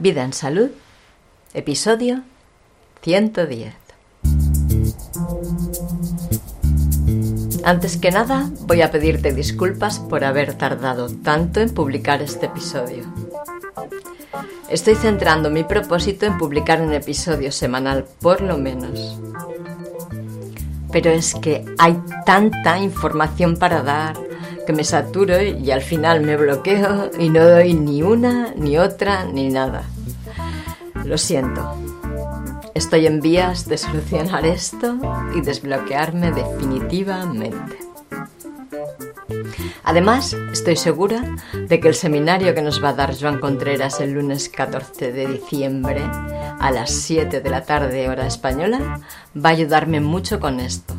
Vida en Salud, episodio 110. Antes que nada, voy a pedirte disculpas por haber tardado tanto en publicar este episodio. Estoy centrando mi propósito en publicar un episodio semanal, por lo menos. Pero es que hay tanta información para dar que me saturo y al final me bloqueo y no doy ni una, ni otra, ni nada. Lo siento. Estoy en vías de solucionar esto y desbloquearme definitivamente. Además, estoy segura de que el seminario que nos va a dar Joan Contreras el lunes 14 de diciembre a las 7 de la tarde hora española va a ayudarme mucho con esto.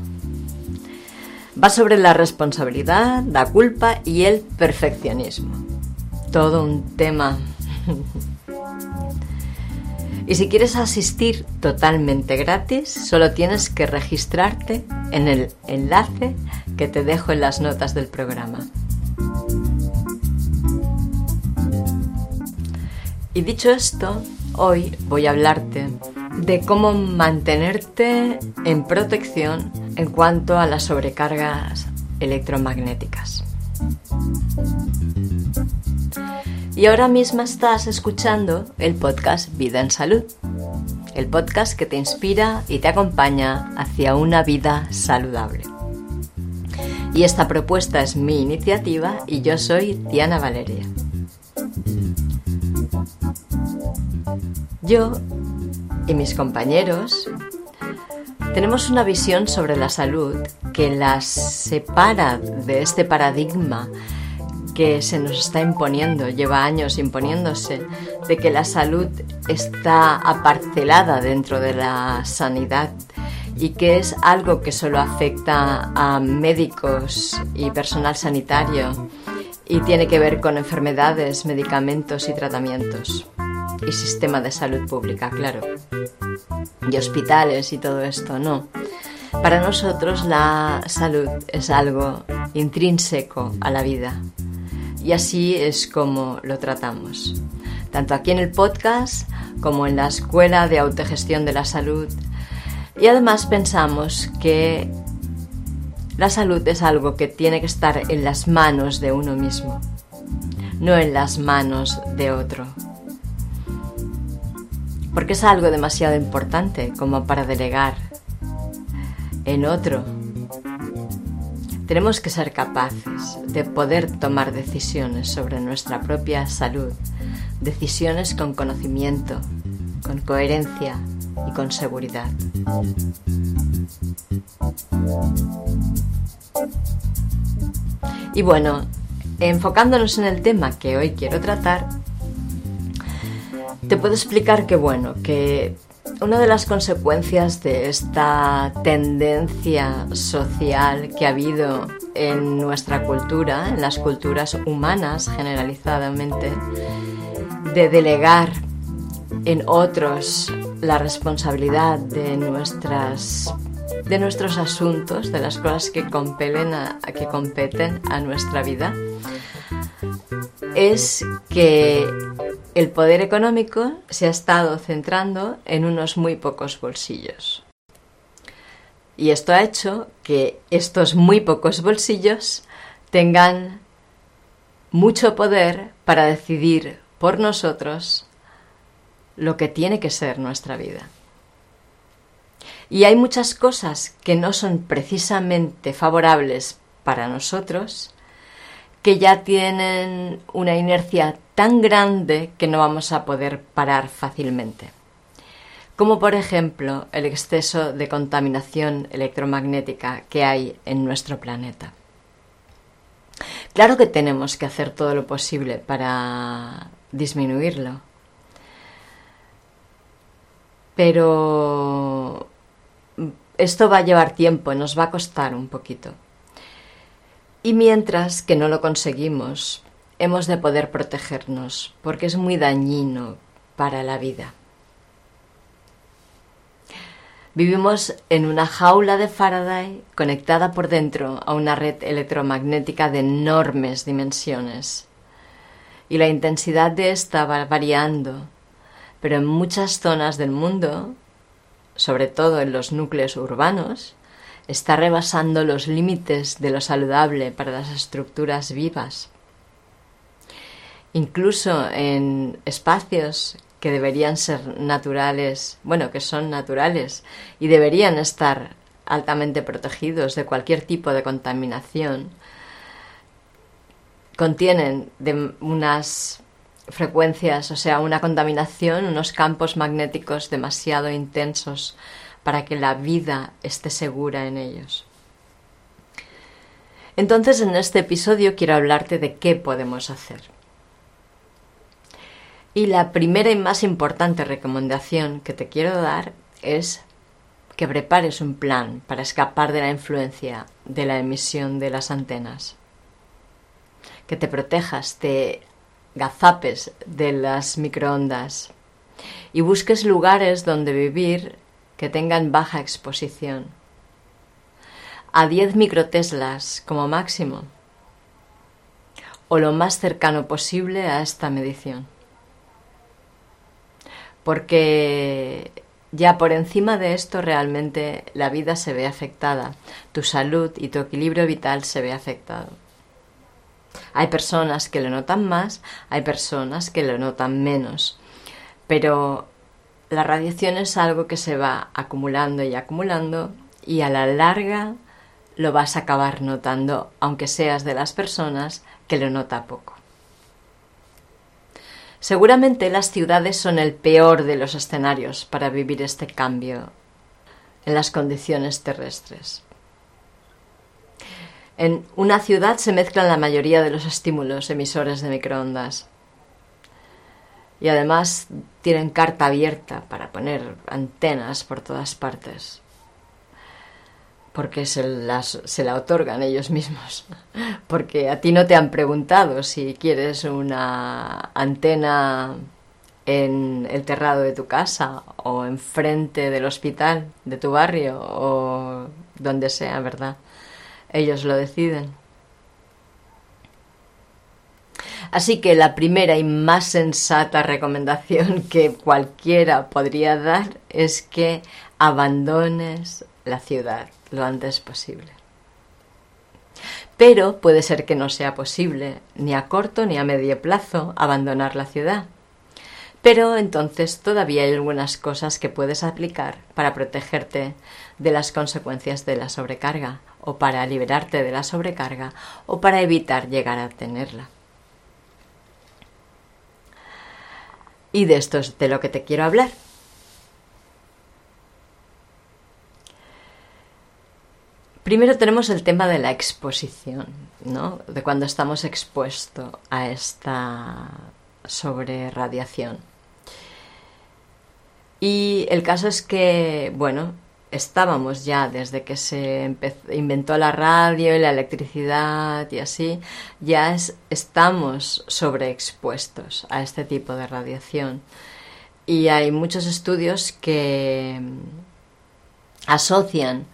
Va sobre la responsabilidad, la culpa y el perfeccionismo. Todo un tema. y si quieres asistir totalmente gratis, solo tienes que registrarte en el enlace que te dejo en las notas del programa. Y dicho esto, hoy voy a hablarte de cómo mantenerte en protección en cuanto a las sobrecargas electromagnéticas. Y ahora mismo estás escuchando el podcast Vida en Salud, el podcast que te inspira y te acompaña hacia una vida saludable. Y esta propuesta es mi iniciativa y yo soy Diana Valeria. Yo y mis compañeros tenemos una visión sobre la salud que las separa de este paradigma que se nos está imponiendo, lleva años imponiéndose, de que la salud está aparcelada dentro de la sanidad y que es algo que solo afecta a médicos y personal sanitario y tiene que ver con enfermedades, medicamentos y tratamientos y sistema de salud pública, claro, y hospitales y todo esto, no. Para nosotros la salud es algo intrínseco a la vida y así es como lo tratamos, tanto aquí en el podcast como en la Escuela de Autogestión de la Salud. Y además pensamos que la salud es algo que tiene que estar en las manos de uno mismo, no en las manos de otro porque es algo demasiado importante como para delegar en otro. Tenemos que ser capaces de poder tomar decisiones sobre nuestra propia salud, decisiones con conocimiento, con coherencia y con seguridad. Y bueno, enfocándonos en el tema que hoy quiero tratar, te puedo explicar que, bueno, que una de las consecuencias de esta tendencia social que ha habido en nuestra cultura, en las culturas humanas generalizadamente, de delegar en otros la responsabilidad de nuestras de nuestros asuntos, de las cosas que compelen a, que competen a nuestra vida, es que el poder económico se ha estado centrando en unos muy pocos bolsillos. Y esto ha hecho que estos muy pocos bolsillos tengan mucho poder para decidir por nosotros lo que tiene que ser nuestra vida. Y hay muchas cosas que no son precisamente favorables para nosotros, que ya tienen una inercia tan grande que no vamos a poder parar fácilmente. Como por ejemplo el exceso de contaminación electromagnética que hay en nuestro planeta. Claro que tenemos que hacer todo lo posible para disminuirlo. Pero esto va a llevar tiempo, nos va a costar un poquito. Y mientras que no lo conseguimos, hemos de poder protegernos, porque es muy dañino para la vida. Vivimos en una jaula de Faraday conectada por dentro a una red electromagnética de enormes dimensiones. Y la intensidad de esta va variando pero en muchas zonas del mundo, sobre todo en los núcleos urbanos, está rebasando los límites de lo saludable para las estructuras vivas. Incluso en espacios que deberían ser naturales, bueno, que son naturales y deberían estar altamente protegidos de cualquier tipo de contaminación, contienen de unas frecuencias, o sea, una contaminación, unos campos magnéticos demasiado intensos para que la vida esté segura en ellos. Entonces, en este episodio quiero hablarte de qué podemos hacer. Y la primera y más importante recomendación que te quiero dar es que prepares un plan para escapar de la influencia de la emisión de las antenas. Que te protejas, te gazapes de las microondas y busques lugares donde vivir que tengan baja exposición. A 10 microteslas como máximo o lo más cercano posible a esta medición. Porque ya por encima de esto realmente la vida se ve afectada, tu salud y tu equilibrio vital se ve afectado. Hay personas que lo notan más, hay personas que lo notan menos, pero la radiación es algo que se va acumulando y acumulando y a la larga lo vas a acabar notando, aunque seas de las personas que lo nota poco. Seguramente las ciudades son el peor de los escenarios para vivir este cambio en las condiciones terrestres. En una ciudad se mezclan la mayoría de los estímulos emisores de microondas. Y además tienen carta abierta para poner antenas por todas partes. Porque se, las, se la otorgan ellos mismos. Porque a ti no te han preguntado si quieres una antena en el terrado de tu casa o enfrente del hospital de tu barrio o donde sea, ¿verdad? Ellos lo deciden. Así que la primera y más sensata recomendación que cualquiera podría dar es que abandones la ciudad lo antes posible. Pero puede ser que no sea posible, ni a corto ni a medio plazo, abandonar la ciudad. Pero entonces todavía hay algunas cosas que puedes aplicar para protegerte de las consecuencias de la sobrecarga, o para liberarte de la sobrecarga, o para evitar llegar a tenerla. Y de esto es de lo que te quiero hablar. Primero tenemos el tema de la exposición, ¿no? De cuando estamos expuestos a esta sobreradiación. Y el caso es que, bueno, estábamos ya desde que se inventó la radio y la electricidad y así, ya estamos sobreexpuestos a este tipo de radiación. Y hay muchos estudios que mm, asocian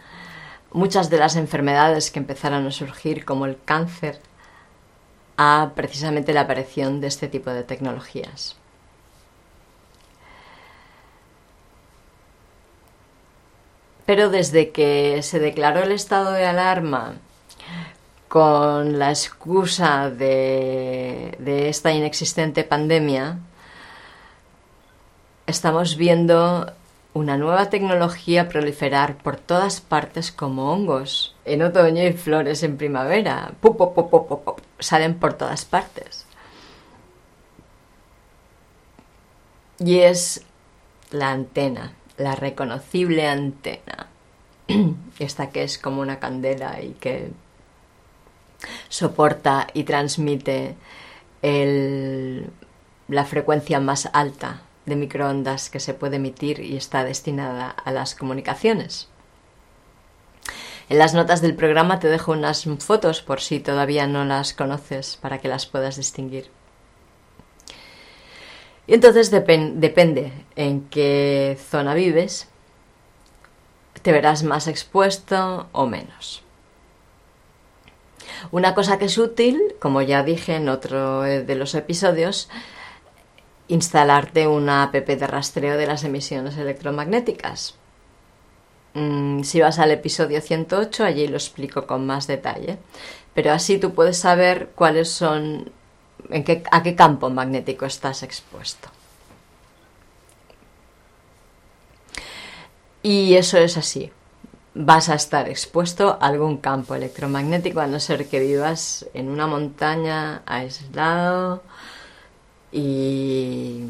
muchas de las enfermedades que empezaron a surgir, como el cáncer, a precisamente la aparición de este tipo de tecnologías. Pero desde que se declaró el estado de alarma con la excusa de, esta inexistente pandemia, estamos viendo una nueva tecnología proliferar por todas partes como hongos. En otoño y flores en primavera. salen por todas partes. Y es la antena la reconocible antena, esta que es como una candela y que soporta y transmite la frecuencia más alta de microondas que se puede emitir y está destinada a las comunicaciones. En las notas del programa te dejo unas fotos por si todavía no las conoces para que las puedas distinguir. Y entonces depende en qué zona vives, te verás más expuesto o menos. Una cosa que es útil, como ya dije en otro de los episodios, instalarte una app de rastreo de las emisiones electromagnéticas. Mm, si vas al episodio 108, allí lo explico con más detalle. Pero así tú puedes saber cuáles son, en qué, a qué campo magnético estás expuesto. Y eso es así. Vas a estar expuesto a algún campo electromagnético, a no ser que vivas en una montaña aislado y,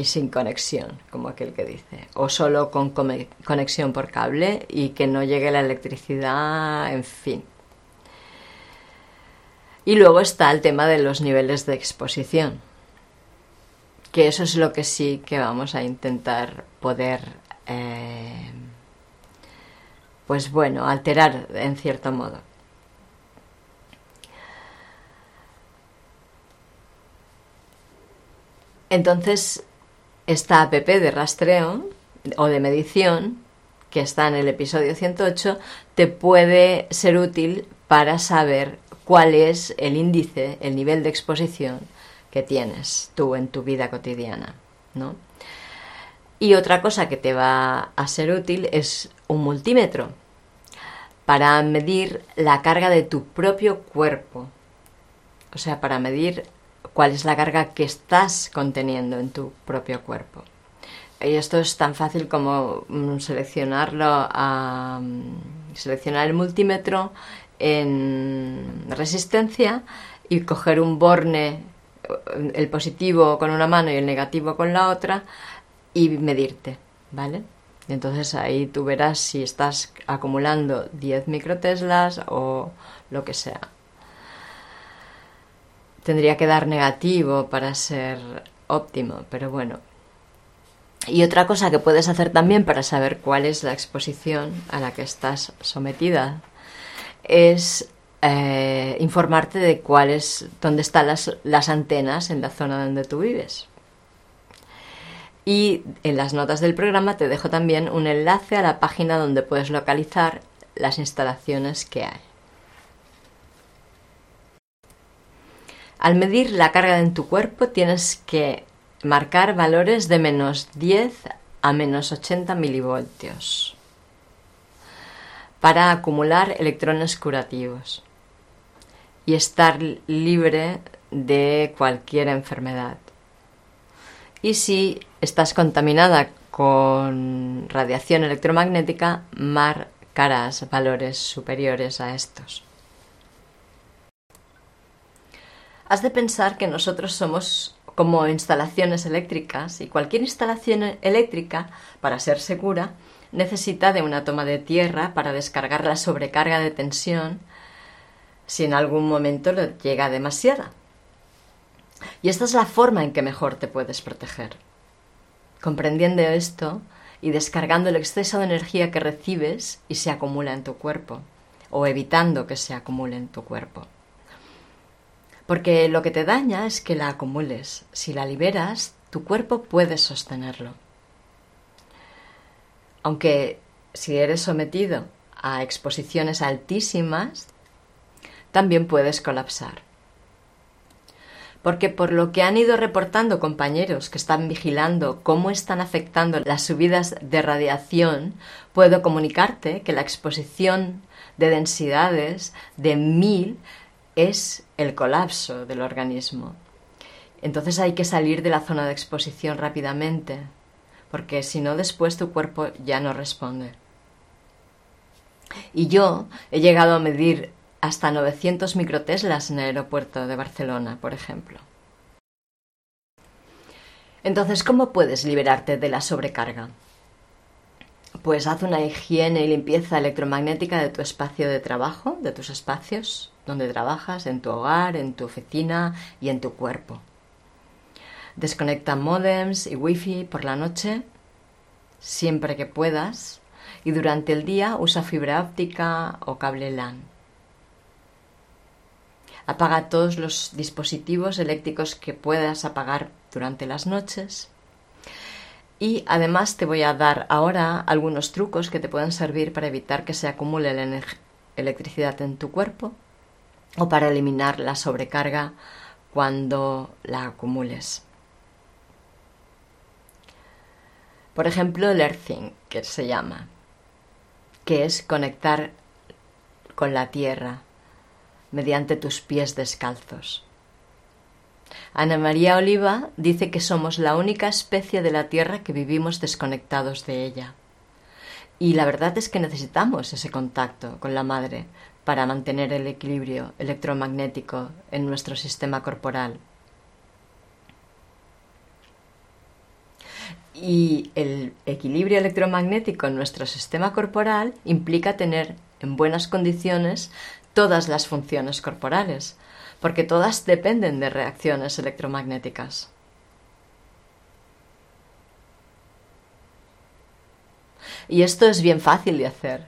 sin conexión, como aquel que dice. O solo con conexión por cable y que no llegue la electricidad, en fin. Y luego está el tema de los niveles de exposición que eso es lo que sí que vamos a intentar poder, eh, pues bueno, alterar en cierto modo. Entonces, esta app de rastreo o de medición, que está en el episodio 108, te puede ser útil para saber cuál es el índice, el nivel de exposición que tienes tú en tu vida cotidiana, ¿no? Y otra cosa que te va a ser útil es un multímetro para medir la carga de tu propio cuerpo. O sea, para medir cuál es la carga que estás conteniendo en tu propio cuerpo. Y esto es tan fácil como mm, seleccionarlo mm, seleccionar el multímetro en resistencia y coger un borne el positivo con una mano y el negativo con la otra y medirte, ¿vale? entonces ahí tú verás si estás acumulando 10 microteslas o lo que sea. Tendría que dar negativo para ser óptimo, pero bueno. Y otra cosa que puedes hacer también para saber cuál es la exposición a la que estás sometida es eh, informarte de cuáles, dónde están las, las antenas en la zona donde tú vives. Y en las notas del programa te dejo también un enlace a la página donde puedes localizar las instalaciones que hay. Al medir la carga en tu cuerpo tienes que marcar valores de menos 10 a menos 80 milivoltios para acumular electrones curativos y estar libre de cualquier enfermedad. Y si estás contaminada con radiación electromagnética, marcarás valores superiores a estos. Has de pensar que nosotros somos como instalaciones eléctricas y cualquier instalación eléctrica, para ser segura, necesita de una toma de tierra para descargar la sobrecarga de tensión si en algún momento le llega demasiada. Y esta es la forma en que mejor te puedes proteger. Comprendiendo esto y descargando el exceso de energía que recibes y se acumula en tu cuerpo, o evitando que se acumule en tu cuerpo. Porque lo que te daña es que la acumules. Si la liberas, tu cuerpo puede sostenerlo. Aunque si eres sometido a exposiciones altísimas, también puedes colapsar. Porque por lo que han ido reportando compañeros que están vigilando cómo están afectando las subidas de radiación, puedo comunicarte que la exposición de densidades de mil es el colapso del organismo. Entonces hay que salir de la zona de exposición rápidamente, porque si no después tu cuerpo ya no responde. Y yo he llegado a medir hasta 900 microteslas en el aeropuerto de Barcelona, por ejemplo. Entonces, ¿cómo puedes liberarte de la sobrecarga? Pues haz una higiene y limpieza electromagnética de tu espacio de trabajo, de tus espacios donde trabajas, en tu hogar, en tu oficina y en tu cuerpo. Desconecta modems y wifi por la noche, siempre que puedas, y durante el día usa fibra óptica o cable LAN. Apaga todos los dispositivos eléctricos que puedas apagar durante las noches. Y además te voy a dar ahora algunos trucos que te pueden servir para evitar que se acumule la electricidad en tu cuerpo o para eliminar la sobrecarga cuando la acumules. Por ejemplo, el earthing, que se llama, que es conectar con la tierra mediante tus pies descalzos. Ana María Oliva dice que somos la única especie de la Tierra que vivimos desconectados de ella. Y la verdad es que necesitamos ese contacto con la madre para mantener el equilibrio electromagnético en nuestro sistema corporal. Y el equilibrio electromagnético en nuestro sistema corporal implica tener en buenas condiciones todas las funciones corporales, porque todas dependen de reacciones electromagnéticas. Y esto es bien fácil de hacer.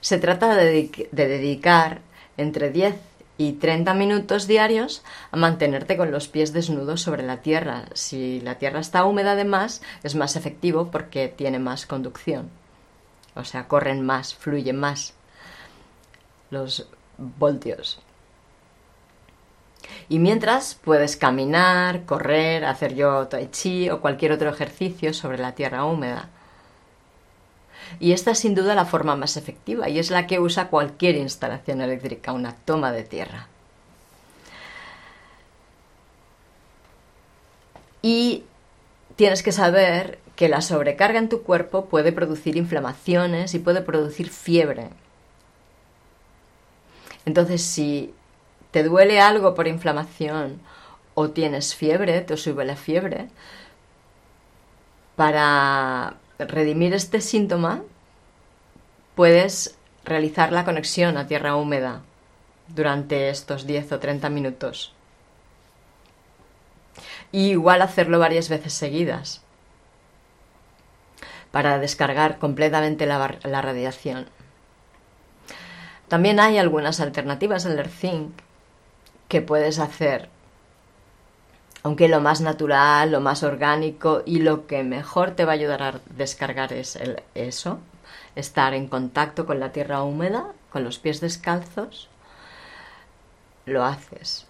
Se trata de, dedicar entre 10 y 30 minutos diarios a mantenerte con los pies desnudos sobre la tierra. Si la tierra está húmeda además, es más efectivo porque tiene más conducción. O sea, corren más, fluyen más los voltios. Y mientras puedes caminar, correr, hacer yo tai chi o cualquier otro ejercicio sobre la tierra húmeda. Y esta es sin duda la forma más efectiva y es la que usa cualquier instalación eléctrica, una toma de tierra. Y tienes que saber que la sobrecarga en tu cuerpo puede producir inflamaciones y puede producir fiebre. Entonces, si te duele algo por inflamación o tienes fiebre, te sube la fiebre, para redimir este síntoma puedes realizar la conexión a tierra húmeda durante estos 10 o 30 minutos. Y igual hacerlo varias veces seguidas para descargar completamente la, la radiación. También hay algunas alternativas al zinc que puedes hacer. Aunque lo más natural, lo más orgánico y lo que mejor te va a ayudar a descargar es el, eso, estar en contacto con la tierra húmeda, con los pies descalzos, lo haces.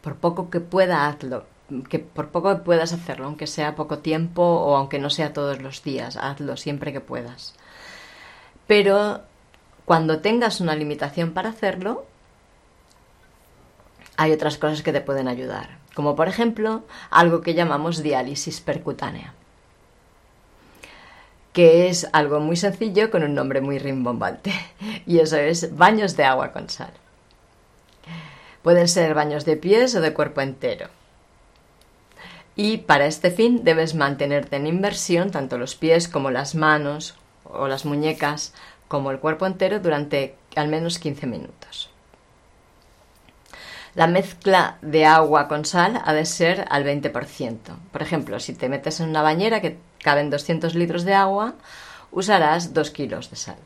Por poco que pueda, hazlo. Que por poco que puedas hacerlo, aunque sea poco tiempo o aunque no sea todos los días, hazlo siempre que puedas. Pero cuando tengas una limitación para hacerlo, hay otras cosas que te pueden ayudar, como por ejemplo algo que llamamos diálisis percutánea, que es algo muy sencillo con un nombre muy rimbombante, y eso es baños de agua con sal. Pueden ser baños de pies o de cuerpo entero. Y para este fin debes mantenerte en inversión tanto los pies como las manos o las muñecas como el cuerpo entero durante al menos 15 minutos. La mezcla de agua con sal ha de ser al 20%. Por ejemplo, si te metes en una bañera que caben 200 litros de agua, usarás 2 kilos de sal.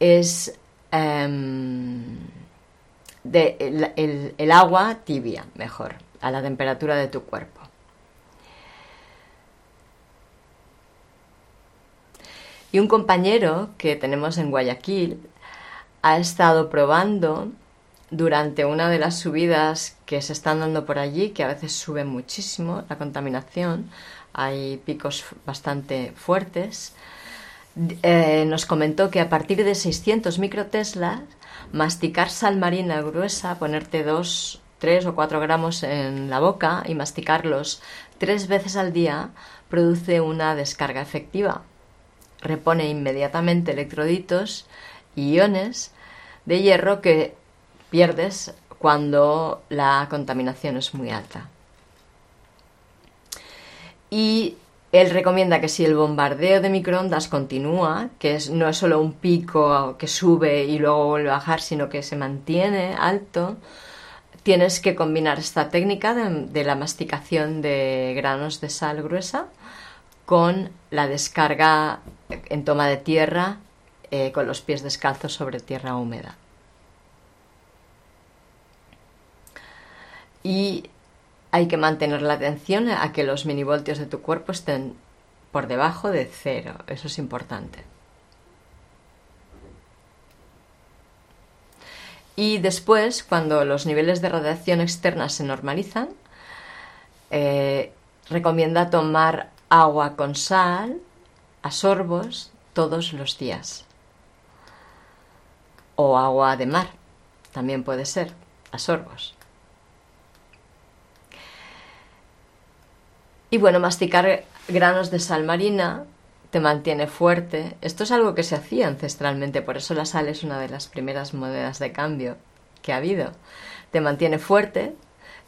Es em, el, el agua tibia, mejor, a la temperatura de tu cuerpo. Y un compañero que tenemos en Guayaquil ha estado probando durante una de las subidas que se están dando por allí, que a veces sube muchísimo la contaminación, hay picos bastante fuertes, eh, nos comentó que a partir de 600 microteslas, masticar sal marina gruesa, ponerte 2, 3 o 4 gramos en la boca y masticarlos tres veces al día, produce una descarga efectiva. Repone inmediatamente electroditos y iones de hierro que pierdes cuando la contaminación es muy alta. Y él recomienda que si el bombardeo de microondas continúa, que no es solo un pico que sube y luego vuelve a bajar, sino que se mantiene alto, tienes que combinar esta técnica de, la masticación de granos de sal gruesa con la descarga en toma de tierra eh, con los pies descalzos sobre tierra húmeda. y hay que mantener la atención a que los minivoltios de tu cuerpo estén por debajo de cero. Eso es importante. Y después, cuando los niveles de radiación externa se normalizan, eh, recomienda tomar agua con sal a sorbos todos los días. O agua de mar, también puede ser, a sorbos. Y bueno, masticar granos de sal marina te mantiene fuerte. Esto es algo que se hacía ancestralmente, por eso la sal es una de las primeras monedas de cambio que ha habido. Te mantiene fuerte,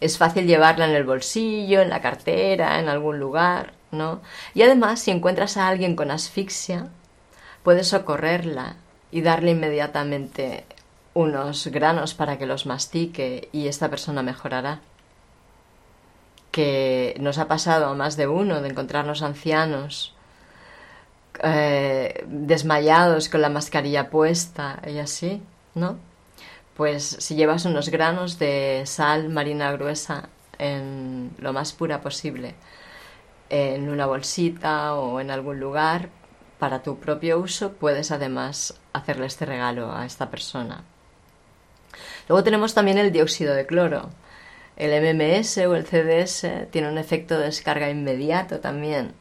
es fácil llevarla en el bolsillo, en la cartera, en algún lugar, ¿no? Y además, si encuentras a alguien con asfixia, puedes socorrerla y darle inmediatamente unos granos para que los mastique y esta persona mejorará. Que nos ha pasado a más de uno de encontrarnos ancianos eh, desmayados con la mascarilla puesta y así, ¿no? Pues si llevas unos granos de sal marina gruesa en lo más pura posible, en una bolsita o en algún lugar para tu propio uso, puedes además hacerle este regalo a esta persona. Luego tenemos también el dióxido de cloro. El MMS o el CDS tiene un efecto de descarga inmediato también.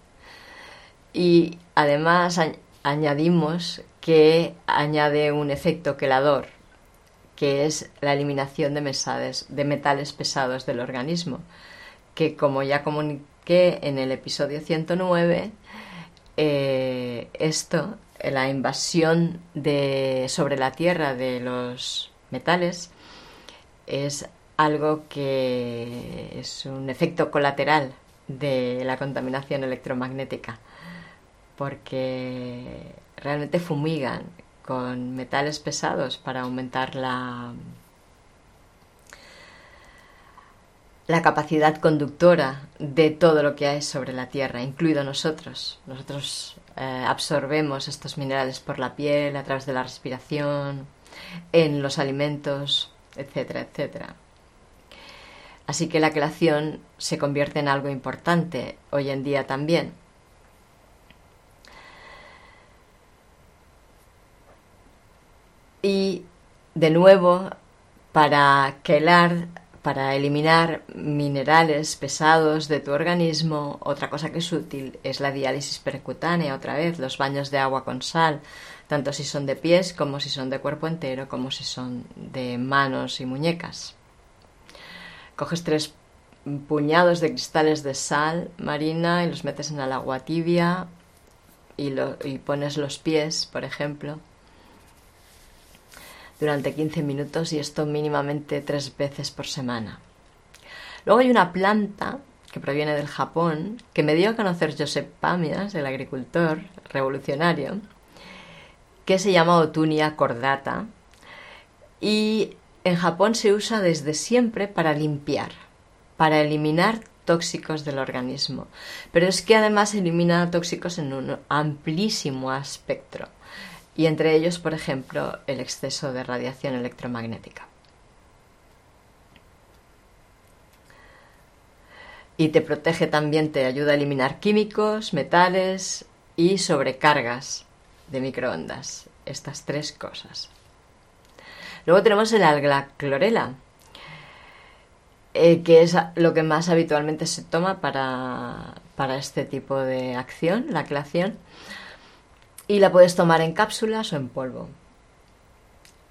Y además añadimos que añade un efecto quelador, que es la eliminación de, de metales pesados del organismo, que como ya comuniqué en el episodio 109, eh, esto, la invasión de, sobre la Tierra de los metales, es algo que es un efecto colateral de la contaminación electromagnética, porque realmente fumigan con metales pesados para aumentar la, la capacidad conductora de todo lo que hay sobre la Tierra, incluido nosotros. Nosotros eh, absorbemos estos minerales por la piel, a través de la respiración, en los alimentos, etcétera, etcétera. Así que la creación se convierte en algo importante hoy en día también. Y de nuevo, para quelar, para eliminar minerales pesados de tu organismo, otra cosa que es útil es la diálisis percutánea, otra vez, los baños de agua con sal, tanto si son de pies como si son de cuerpo entero, como si son de manos y muñecas. Coges tres puñados de cristales de sal marina y los metes en el agua tibia y, pones los pies, por ejemplo, durante 15 minutos y esto mínimamente tres veces por semana. Luego hay una planta que proviene del Japón que me dio a conocer Josep Pamias, el agricultor revolucionario, que se llama Otunia cordata y en Japón se usa desde siempre para limpiar, para eliminar tóxicos del organismo. Pero es que además elimina tóxicos en un amplísimo espectro y entre ellos, por ejemplo, el exceso de radiación electromagnética. Y te protege también, te ayuda a eliminar químicos, metales y sobrecargas de microondas. Estas tres cosas. Luego tenemos el alga clorela, eh, que es lo que más habitualmente se toma para, para este tipo de acción, la cleación y la puedes tomar en cápsulas o en polvo.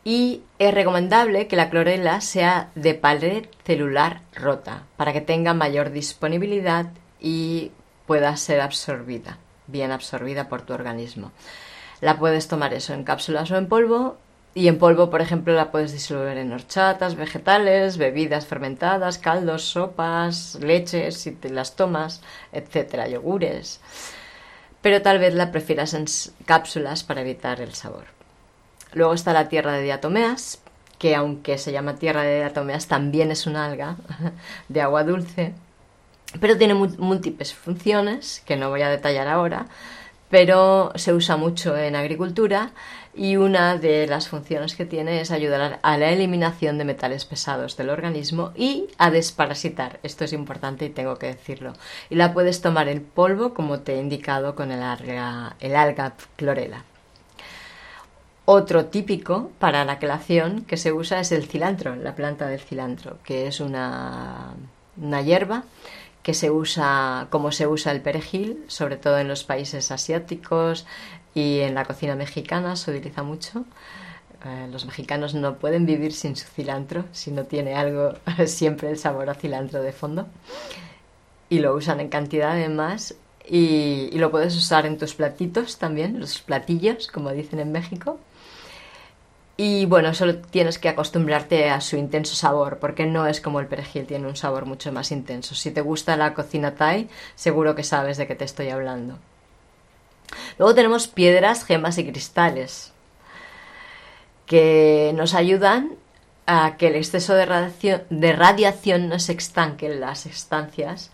Y es recomendable que la clorela sea de pared celular rota para que tenga mayor disponibilidad y pueda ser absorbida, bien absorbida por tu organismo. La puedes tomar eso en cápsulas o en polvo y en polvo, por ejemplo, la puedes disolver en horchatas, vegetales, bebidas fermentadas, caldos, sopas, leches si te las tomas, etcétera, yogures pero tal vez la prefieras en cápsulas para evitar el sabor. Luego está la tierra de diatomeas, que aunque se llama tierra de diatomeas, también es una alga de agua dulce, pero tiene múltiples funciones que no voy a detallar ahora, pero se usa mucho en agricultura y una de las funciones que tiene es ayudar a la eliminación de metales pesados del organismo y a desparasitar. Esto es importante y tengo que decirlo. Y la puedes tomar en polvo como te he indicado con el alga, el alga clorela. Otro típico para la quelación que se usa es el cilantro, la planta del cilantro, que es una, una hierba que se usa como se usa el perejil, sobre todo en los países asiáticos y en la cocina mexicana se utiliza mucho. Eh, los mexicanos no pueden vivir sin su cilantro, si no tiene algo siempre el sabor a cilantro de fondo. Y lo usan en cantidad además y, y lo puedes usar en tus platitos también, los platillos, como dicen en México. Y bueno, solo tienes que acostumbrarte a su intenso sabor, porque no es como el perejil, tiene un sabor mucho más intenso. Si te gusta la cocina thai, seguro que sabes de qué te estoy hablando. Luego tenemos piedras, gemas y cristales, que nos ayudan a que el exceso de radiación, no se estanque en las estancias,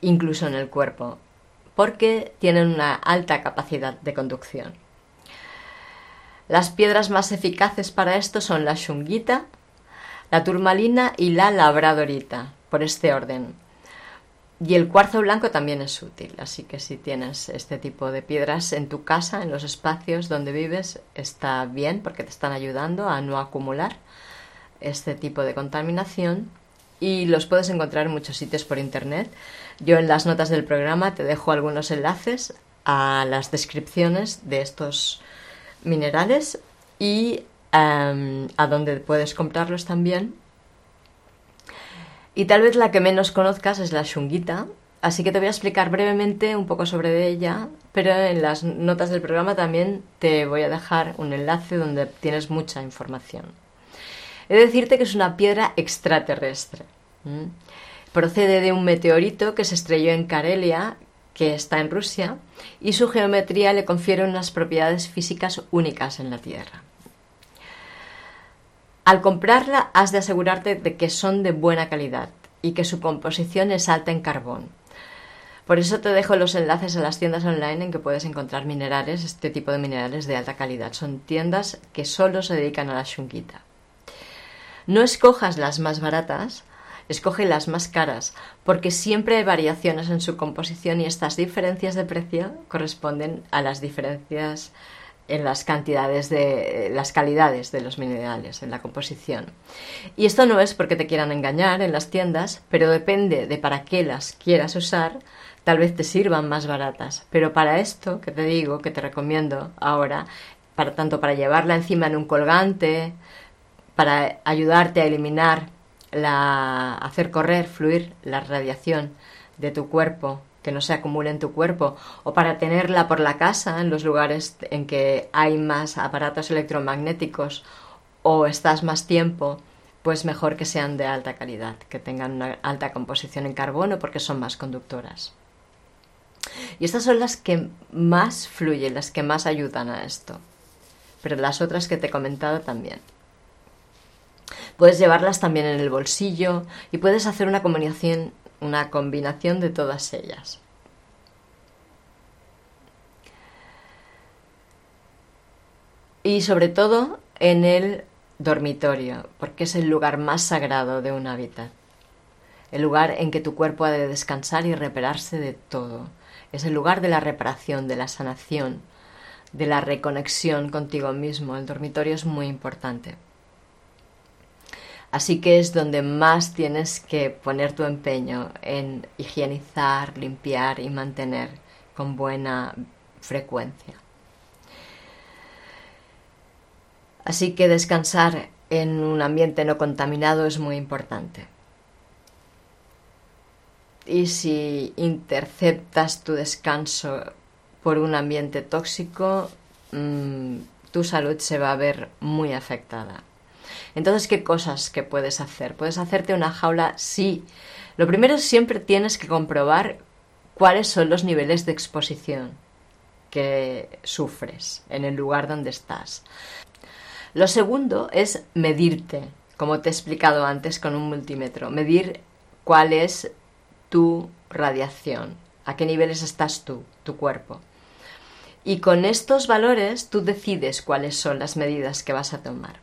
incluso en el cuerpo, porque tienen una alta capacidad de conducción. Las piedras más eficaces para esto son la shunguita, la turmalina y la labradorita, por este orden. Y el cuarzo blanco también es útil, así que si tienes este tipo de piedras en tu casa, en los espacios donde vives, está bien porque te están ayudando a no acumular este tipo de contaminación y los puedes encontrar en muchos sitios por internet. Yo en las notas del programa te dejo algunos enlaces a las descripciones de estos minerales y em, a dónde puedes comprarlos también. Y tal vez la que menos conozcas es la shunguita, así que te voy a explicar brevemente un poco sobre ella, pero en las notas del programa también te voy a dejar un enlace donde tienes mucha información. He de decirte que es una piedra extraterrestre. Procede de un meteorito que se estrelló en Karelia, que está en Rusia, y su geometría le confiere unas propiedades físicas únicas en la Tierra. Al comprarla has de asegurarte de que son de buena calidad y que su composición es alta en carbón. Por eso te dejo los enlaces a las tiendas online en que puedes encontrar minerales, este tipo de minerales de alta calidad. Son tiendas que solo se dedican a la shunquita. No escojas las más baratas, escoge las más caras, porque siempre hay variaciones en su composición y estas diferencias de precio corresponden a las diferencias en las cantidades de las calidades de los minerales en la composición. Y esto no es porque te quieran engañar en las tiendas, pero depende de para qué las quieras usar, tal vez te sirvan más baratas, pero para esto que te digo, que te recomiendo ahora, para tanto para llevarla encima en un colgante, para ayudarte a eliminar la, hacer correr, fluir la radiación de tu cuerpo, que no se acumule en tu cuerpo, o para tenerla por la casa, en los lugares en que hay más aparatos electromagnéticos o estás más tiempo, pues mejor que sean de alta calidad, que tengan una alta composición en carbono porque son más conductoras. Y estas son las que más fluyen, las que más ayudan a esto. Pero las otras que te he comentado también. Puedes llevarlas también en el bolsillo y puedes hacer una combinación, una combinación de todas ellas. Y sobre todo en el dormitorio, porque es el lugar más sagrado de un hábitat. El lugar en que tu cuerpo ha de descansar y repararse de todo. Es el lugar de la reparación, de la sanación, de la reconexión contigo mismo. El dormitorio es muy importante. Así que es donde más tienes que poner tu empeño en higienizar, limpiar y mantener con buena frecuencia. Así que descansar en un ambiente no contaminado es muy importante. Y si interceptas tu descanso por un ambiente tóxico, mm, tu salud se va a ver muy afectada. Entonces, ¿qué cosas que puedes hacer? Puedes hacerte una jaula, sí. Lo primero siempre tienes que comprobar cuáles son los niveles de exposición que sufres en el lugar donde estás. Lo segundo es medirte, como te he explicado antes con un multímetro, medir cuál es tu radiación, a qué niveles estás tú, tu cuerpo. Y con estos valores tú decides cuáles son las medidas que vas a tomar.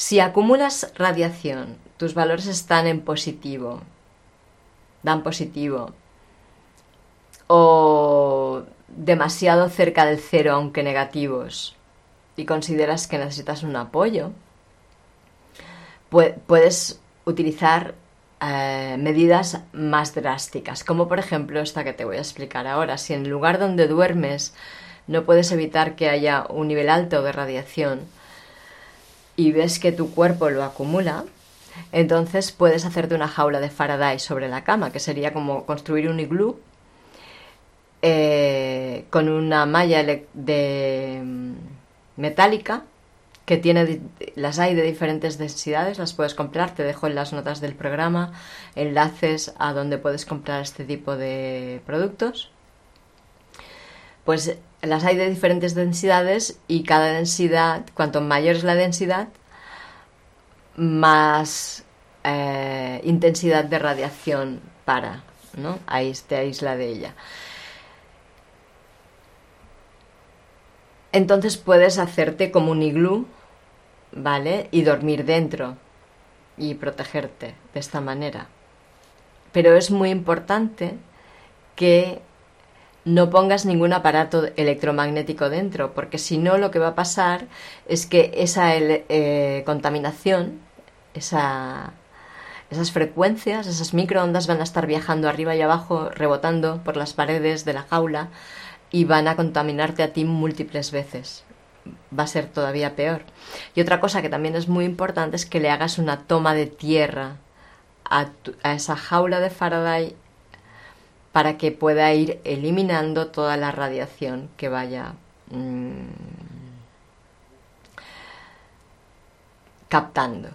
Si acumulas radiación, tus valores están en positivo, dan positivo, o demasiado cerca del cero, aunque negativos, y consideras que necesitas un apoyo, puedes utilizar eh, medidas más drásticas, como por ejemplo esta que te voy a explicar ahora. Si en el lugar donde duermes no puedes evitar que haya un nivel alto de radiación y ves que tu cuerpo lo acumula, entonces puedes hacerte una jaula de Faraday sobre la cama, que sería como construir un iglú eh, con una malla de mm, metálica que tiene las hay de diferentes densidades, las puedes comprar, te dejo en las notas del programa enlaces a donde puedes comprar este tipo de productos. Pues las hay de diferentes densidades y cada densidad, cuanto mayor es la densidad, más eh, intensidad de radiación para, ¿no? Ahí te aísla de ella. Entonces puedes hacerte como un iglú ¿vale? Y dormir dentro y protegerte de esta manera. Pero es muy importante que no pongas ningún aparato electromagnético dentro, porque si no lo que va a pasar es que esa eh, contaminación, esa, esas frecuencias, esas microondas van a estar viajando arriba y abajo, rebotando por las paredes de la jaula y van a contaminarte a ti múltiples veces va a ser todavía peor. Y otra cosa que también es muy importante es que le hagas una toma de tierra a, esa jaula de Faraday para que pueda ir eliminando toda la radiación que vaya mm, captando.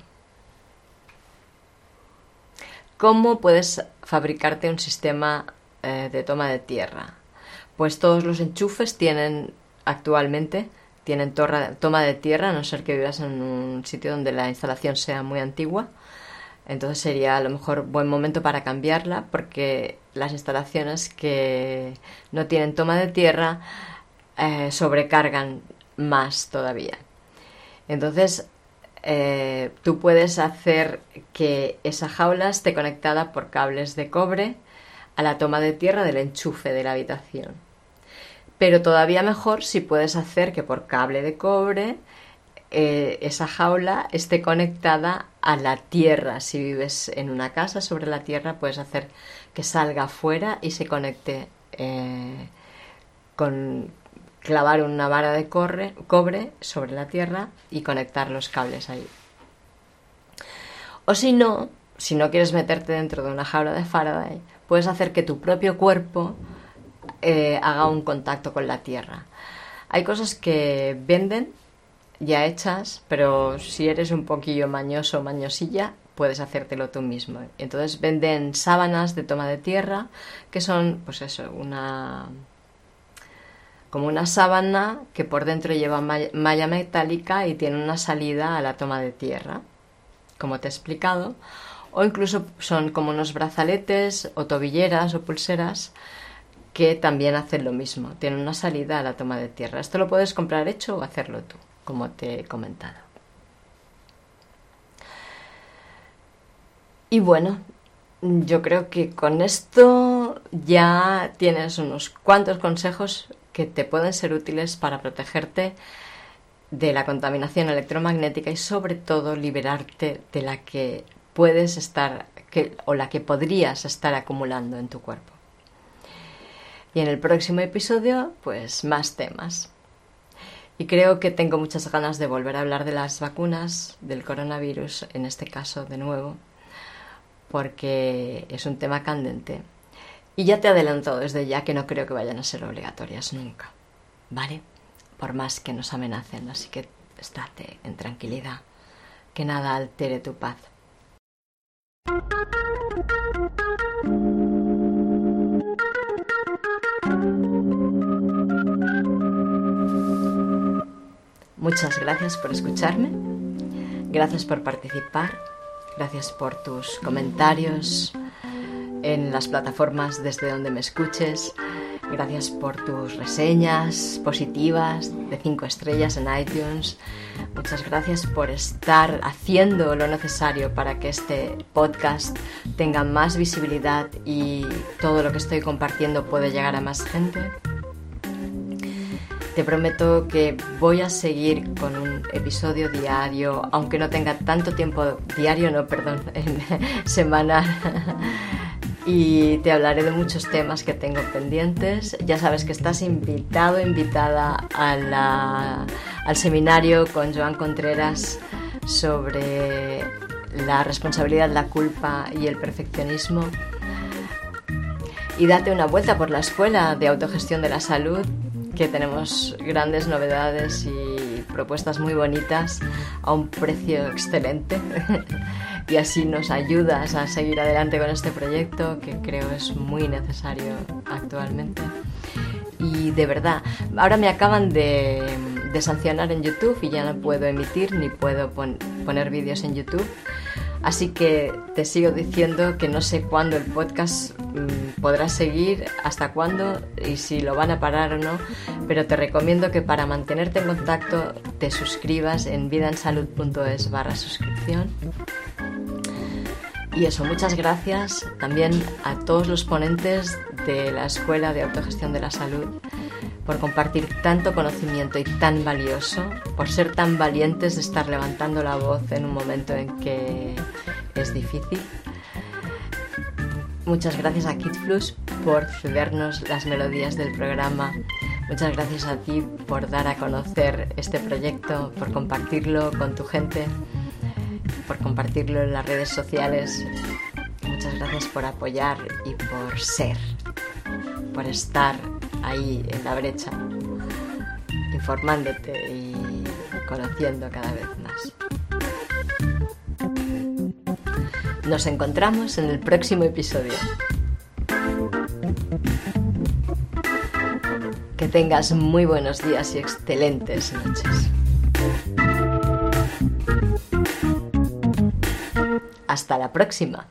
¿Cómo puedes fabricarte un sistema eh, de toma de tierra? Pues todos los enchufes tienen actualmente tienen toma de tierra, a no ser que vivas en un sitio donde la instalación sea muy antigua. Entonces sería a lo mejor buen momento para cambiarla porque las instalaciones que no tienen toma de tierra eh, sobrecargan más todavía. Entonces eh, tú puedes hacer que esa jaula esté conectada por cables de cobre a la toma de tierra del enchufe de la habitación pero todavía mejor si puedes hacer que por cable de cobre eh, esa jaula esté conectada a la tierra. Si vives en una casa sobre la tierra, puedes hacer que salga afuera y se conecte eh, con clavar una vara de cobre sobre la tierra y conectar los cables ahí. O si no, si no quieres meterte dentro de una jaula de Faraday, puedes hacer que tu propio cuerpo eh, haga un contacto con la tierra. Hay cosas que venden ya hechas, pero si eres un poquillo mañoso o mañosilla, puedes hacértelo tú mismo. Entonces venden sábanas de toma de tierra, que son, pues eso, una como una sábana que por dentro lleva malla metálica y tiene una salida a la toma de tierra, como te he explicado, o incluso son como unos brazaletes o tobilleras o pulseras que también hacen lo mismo, tienen una salida a la toma de tierra. Esto lo puedes comprar hecho o hacerlo tú, como te he comentado. Y bueno, yo creo que con esto ya tienes unos cuantos consejos que te pueden ser útiles para protegerte de la contaminación electromagnética y sobre todo liberarte de la que puedes estar o la que podrías estar acumulando en tu cuerpo. Y en el próximo episodio, pues más temas. Y creo que tengo muchas ganas de volver a hablar de las vacunas, del coronavirus, en este caso de nuevo, porque es un tema candente. Y ya te he adelantado desde ya que no creo que vayan a ser obligatorias nunca, ¿vale? Por más que nos amenacen, así que estate en tranquilidad, que nada altere tu paz. Muchas gracias por escucharme, gracias por participar, gracias por tus comentarios en las plataformas desde donde me escuches, gracias por tus reseñas positivas de 5 estrellas en iTunes, muchas gracias por estar haciendo lo necesario para que este podcast tenga más visibilidad y todo lo que estoy compartiendo pueda llegar a más gente. Te prometo que voy a seguir con un episodio diario, aunque no tenga tanto tiempo diario, no, perdón, semanal. y te hablaré de muchos temas que tengo pendientes. Ya sabes que estás invitado, invitada al seminario con Joan Contreras sobre la responsabilidad, la culpa y el perfeccionismo. Y date una vuelta por la escuela de autogestión de la salud que tenemos grandes novedades y propuestas muy bonitas a un precio excelente. y así nos ayudas a seguir adelante con este proyecto que creo es muy necesario actualmente. Y de verdad, ahora me acaban de, sancionar en YouTube y ya no puedo emitir ni puedo poner vídeos en YouTube. Así que te sigo diciendo que no sé cuándo el podcast mm, podrá seguir, hasta cuándo y si lo van a parar o no, pero te recomiendo que para mantenerte en contacto te suscribas en vidaensalud.es barra suscripción. Y eso, muchas gracias también a todos los ponentes de la Escuela de Autogestión de la Salud por compartir tanto conocimiento y tan valioso, por ser tan valientes de estar levantando la voz en un momento en que es difícil. Muchas gracias a Kid Plus por cedernos las melodías del programa. Muchas gracias a ti por dar a conocer este proyecto, por compartirlo con tu gente, por compartirlo en las redes sociales. Muchas gracias por apoyar y por ser, por estar ahí en la brecha, informándote y conociendo cada vez más. Nos encontramos en el próximo episodio. Que tengas muy buenos días y excelentes noches. Hasta la próxima.